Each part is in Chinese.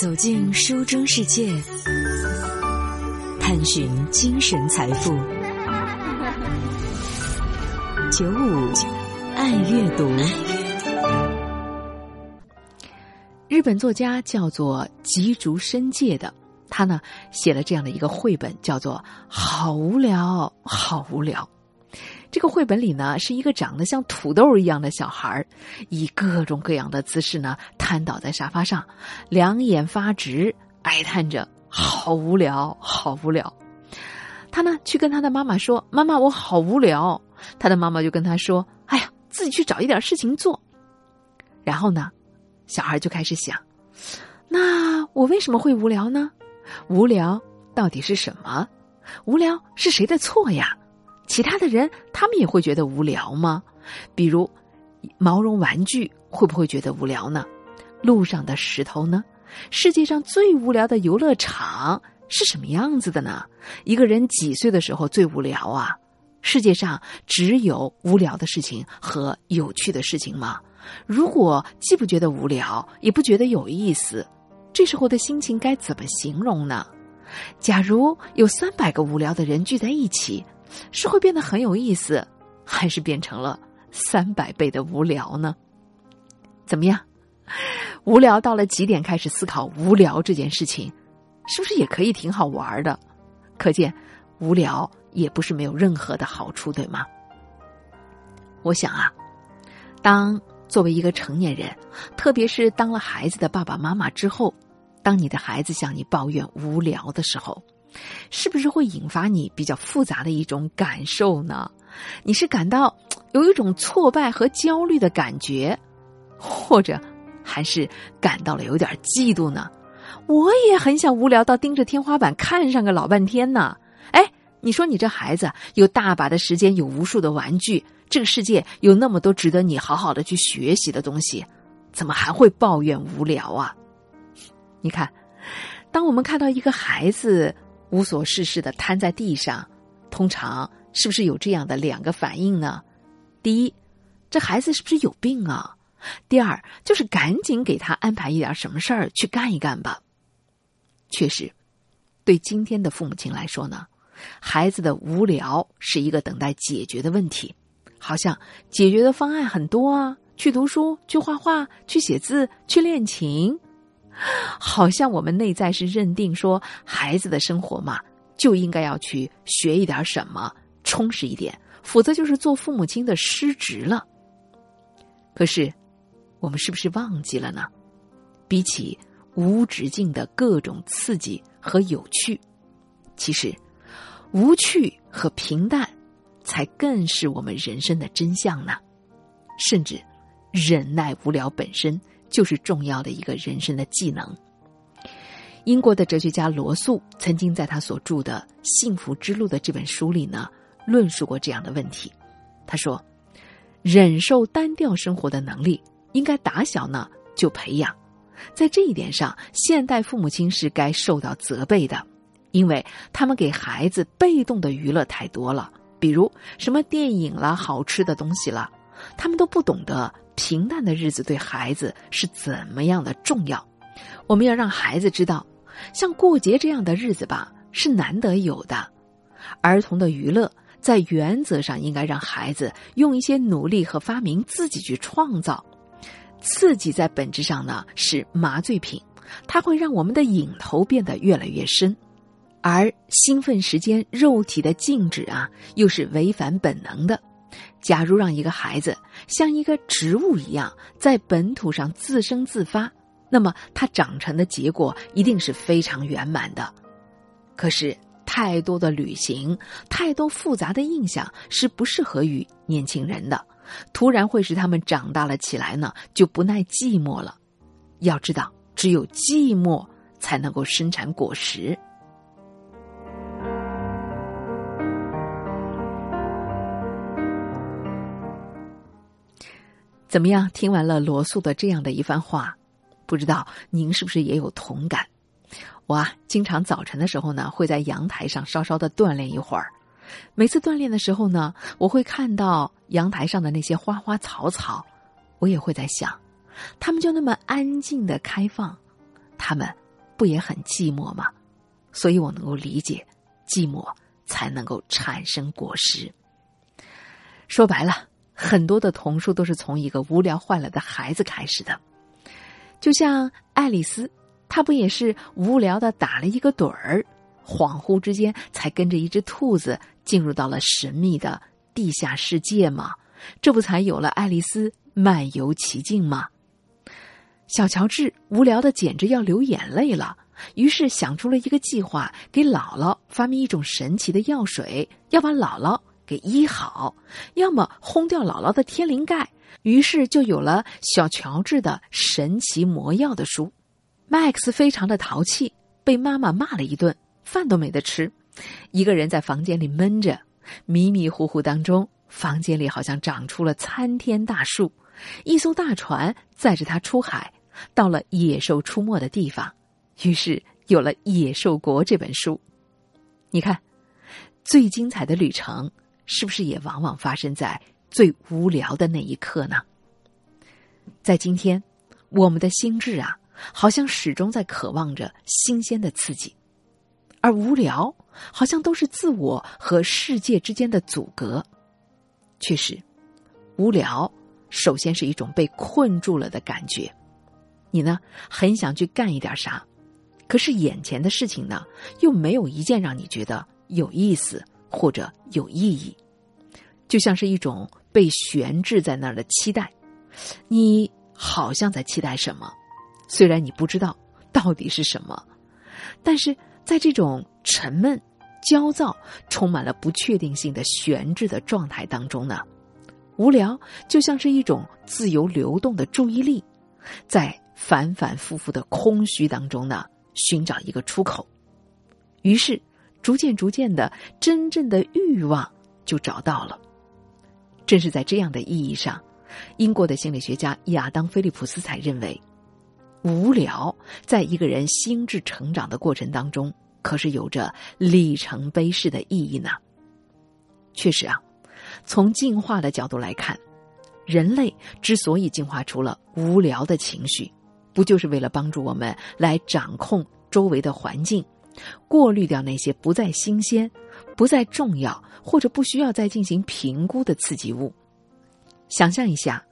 走进书中世界，探寻精神财富。九五爱阅读，日本作家叫做吉竹伸介的，他呢写了这样的一个绘本，叫做《好无聊，好无聊》。这个绘本里呢，是一个长得像土豆一样的小孩以各种各样的姿势呢瘫倒在沙发上，两眼发直，哀叹着：“好无聊，好无聊。”他呢去跟他的妈妈说：“妈妈，我好无聊。”他的妈妈就跟他说：“哎呀，自己去找一点事情做。”然后呢，小孩就开始想：“那我为什么会无聊呢？无聊到底是什么？无聊是谁的错呀？”其他的人，他们也会觉得无聊吗？比如，毛绒玩具会不会觉得无聊呢？路上的石头呢？世界上最无聊的游乐场是什么样子的呢？一个人几岁的时候最无聊啊？世界上只有无聊的事情和有趣的事情吗？如果既不觉得无聊，也不觉得有意思，这时候的心情该怎么形容呢？假如有三百个无聊的人聚在一起。是会变得很有意思，还是变成了三百倍的无聊呢？怎么样？无聊到了极点，开始思考无聊这件事情，是不是也可以挺好玩的？可见，无聊也不是没有任何的好处，对吗？我想啊，当作为一个成年人，特别是当了孩子的爸爸妈妈之后，当你的孩子向你抱怨无聊的时候。是不是会引发你比较复杂的一种感受呢？你是感到有一种挫败和焦虑的感觉，或者还是感到了有点嫉妒呢？我也很想无聊到盯着天花板看上个老半天呢。哎，你说你这孩子有大把的时间，有无数的玩具，这个世界有那么多值得你好好的去学习的东西，怎么还会抱怨无聊啊？你看，当我们看到一个孩子。无所事事的瘫在地上，通常是不是有这样的两个反应呢？第一，这孩子是不是有病啊？第二，就是赶紧给他安排一点什么事儿去干一干吧。确实，对今天的父母亲来说呢，孩子的无聊是一个等待解决的问题，好像解决的方案很多啊，去读书，去画画，去写字，去练琴。好像我们内在是认定说，孩子的生活嘛，就应该要去学一点什么，充实一点，否则就是做父母亲的失职了。可是，我们是不是忘记了呢？比起无止境的各种刺激和有趣，其实无趣和平淡，才更是我们人生的真相呢。甚至，忍耐无聊本身。就是重要的一个人生的技能。英国的哲学家罗素曾经在他所著的《幸福之路》的这本书里呢，论述过这样的问题。他说：“忍受单调生活的能力，应该打小呢就培养。在这一点上，现代父母亲是该受到责备的，因为他们给孩子被动的娱乐太多了，比如什么电影啦、好吃的东西了，他们都不懂得。”平淡的日子对孩子是怎么样的重要？我们要让孩子知道，像过节这样的日子吧，是难得有的。儿童的娱乐在原则上应该让孩子用一些努力和发明自己去创造。刺激在本质上呢是麻醉品，它会让我们的瘾头变得越来越深，而兴奋时间肉体的静止啊，又是违反本能的。假如让一个孩子像一个植物一样在本土上自生自发，那么他长成的结果一定是非常圆满的。可是，太多的旅行，太多复杂的印象是不适合于年轻人的，突然会使他们长大了起来呢，就不耐寂寞了。要知道，只有寂寞才能够生产果实。怎么样？听完了罗素的这样的一番话，不知道您是不是也有同感？我啊，经常早晨的时候呢，会在阳台上稍稍的锻炼一会儿。每次锻炼的时候呢，我会看到阳台上的那些花花草草，我也会在想，它们就那么安静的开放，它们不也很寂寞吗？所以我能够理解，寂寞才能够产生果实。说白了，很多的童书都是从一个无聊坏了的孩子开始的，就像爱丽丝，她不也是无聊的打了一个盹儿，恍惚之间才跟着一只兔子进入到了神秘的地下世界吗？这不才有了爱丽丝漫游奇境吗？小乔治无聊的简直要流眼泪了，于是想出了一个计划，给姥姥发明一种神奇的药水，要把姥姥给医好，要么轰掉姥姥的天灵盖。于是就有了小乔治的神奇魔药的书。麦克斯非常的淘气，被妈妈骂了一顿，饭都没得吃，一个人在房间里闷着，迷迷糊糊当中，房间里好像长出了参天大树，一艘大船载着他出海。到了野兽出没的地方，于是有了《野兽国》这本书。你看，最精彩的旅程是不是也往往发生在最无聊的那一刻呢？在今天，我们的心智啊，好像始终在渴望着新鲜的刺激，而无聊好像都是自我和世界之间的阻隔。确实，无聊首先是一种被困住了的感觉。你呢，很想去干一点啥，可是眼前的事情呢，又没有一件让你觉得有意思或者有意义，就像是一种被悬置在那儿的期待。你好像在期待什么，虽然你不知道到底是什么，但是在这种沉闷、焦躁、充满了不确定性的悬置的状态当中呢，无聊就像是一种自由流动的注意力，在。反反复复的空虚当中呢，寻找一个出口，于是逐渐逐渐的，真正的欲望就找到了。正是在这样的意义上，英国的心理学家亚当·菲利普斯才认为，无聊在一个人心智成长的过程当中，可是有着里程碑式的意义呢。确实啊，从进化的角度来看，人类之所以进化出了无聊的情绪。不就是为了帮助我们来掌控周围的环境，过滤掉那些不再新鲜、不再重要或者不需要再进行评估的刺激物？想象一下，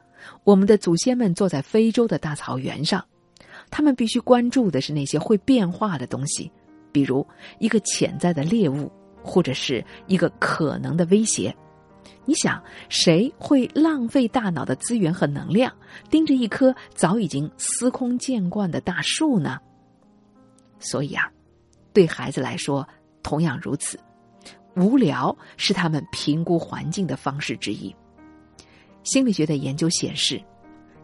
我们的祖先们坐在非洲的大草原上，他们必须关注的是那些会变化的东西，比如一个潜在的猎物，或者是一个可能的威胁。你想，谁会浪费大脑的资源和能量，盯着一棵早已经司空见惯的大树呢？所以啊，对孩子来说同样如此，无聊是他们评估环境的方式之一。心理学的研究显示，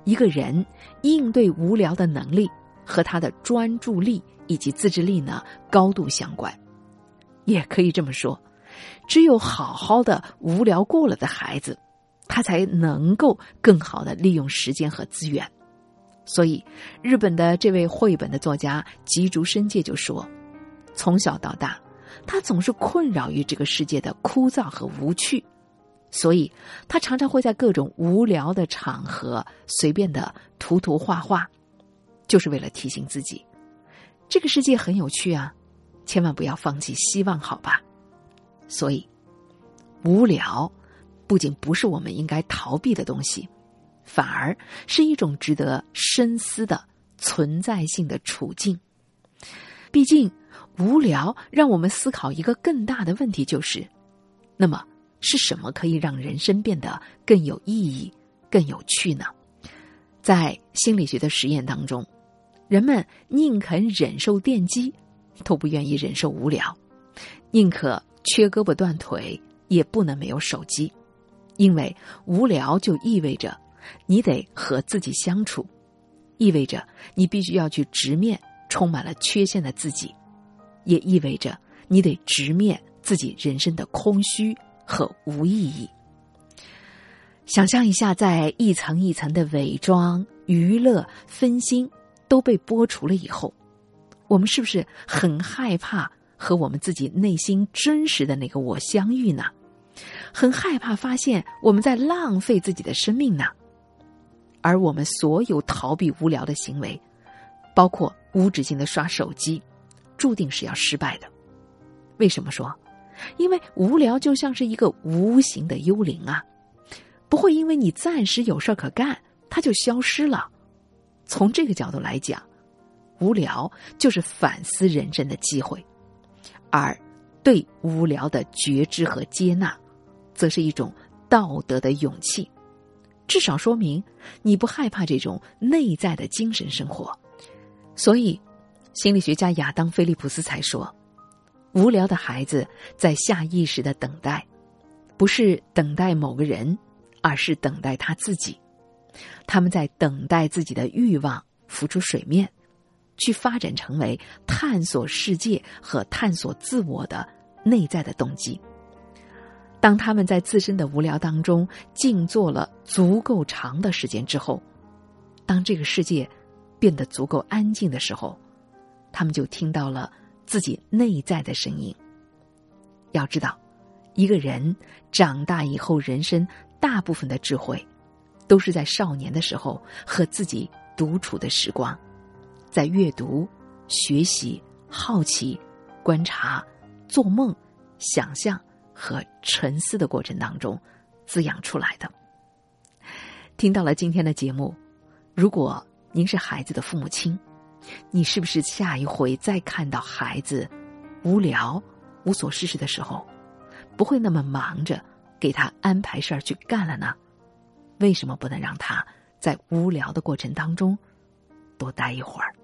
一个人应对无聊的能力和他的专注力以及自制力呢高度相关，也可以这么说。只有好好的无聊过了的孩子，他才能够更好的利用时间和资源。所以，日本的这位绘本的作家吉竹伸介就说：“从小到大，他总是困扰于这个世界的枯燥和无趣，所以他常常会在各种无聊的场合随便的涂涂画画，就是为了提醒自己，这个世界很有趣啊，千万不要放弃希望，好吧。”所以，无聊不仅不是我们应该逃避的东西，反而是一种值得深思的存在性的处境。毕竟，无聊让我们思考一个更大的问题，就是：那么是什么可以让人生变得更有意义、更有趣呢？在心理学的实验当中，人们宁肯忍受电击，都不愿意忍受无聊，宁可。缺胳膊断腿也不能没有手机，因为无聊就意味着你得和自己相处，意味着你必须要去直面充满了缺陷的自己，也意味着你得直面自己人生的空虚和无意义。想象一下，在一层一层的伪装、娱乐、分心都被剥除了以后，我们是不是很害怕？和我们自己内心真实的那个我相遇呢？很害怕发现我们在浪费自己的生命呢。而我们所有逃避无聊的行为，包括无止境的刷手机，注定是要失败的。为什么说？因为无聊就像是一个无形的幽灵啊，不会因为你暂时有事可干，它就消失了。从这个角度来讲，无聊就是反思人生的机会，而对无聊的觉知和接纳，则是一种道德的勇气。至少说明你不害怕这种内在的精神生活。所以，心理学家亚当·菲利普斯才说。无聊的孩子在下意识的等待，不是等待某个人，而是等待他自己。他们在等待自己的欲望浮出水面，去发展成为探索世界和探索自我的内在的动机。当他们在自身的无聊当中静坐了足够长的时间之后，当这个世界变得足够安静的时候，他们就听到了。自己内在的声音。要知道，一个人长大以后，人生大部分的智慧，都是在少年的时候和自己独处的时光，在阅读、学习、好奇、观察、做梦、想象和沉思的过程当中滋养出来的。听到了今天的节目，如果您是孩子的父母亲。你是不是下一回再看到孩子无聊、无所事事的时候，不会那么忙着给他安排事儿去干了呢？为什么不能让他在无聊的过程当中多待一会儿？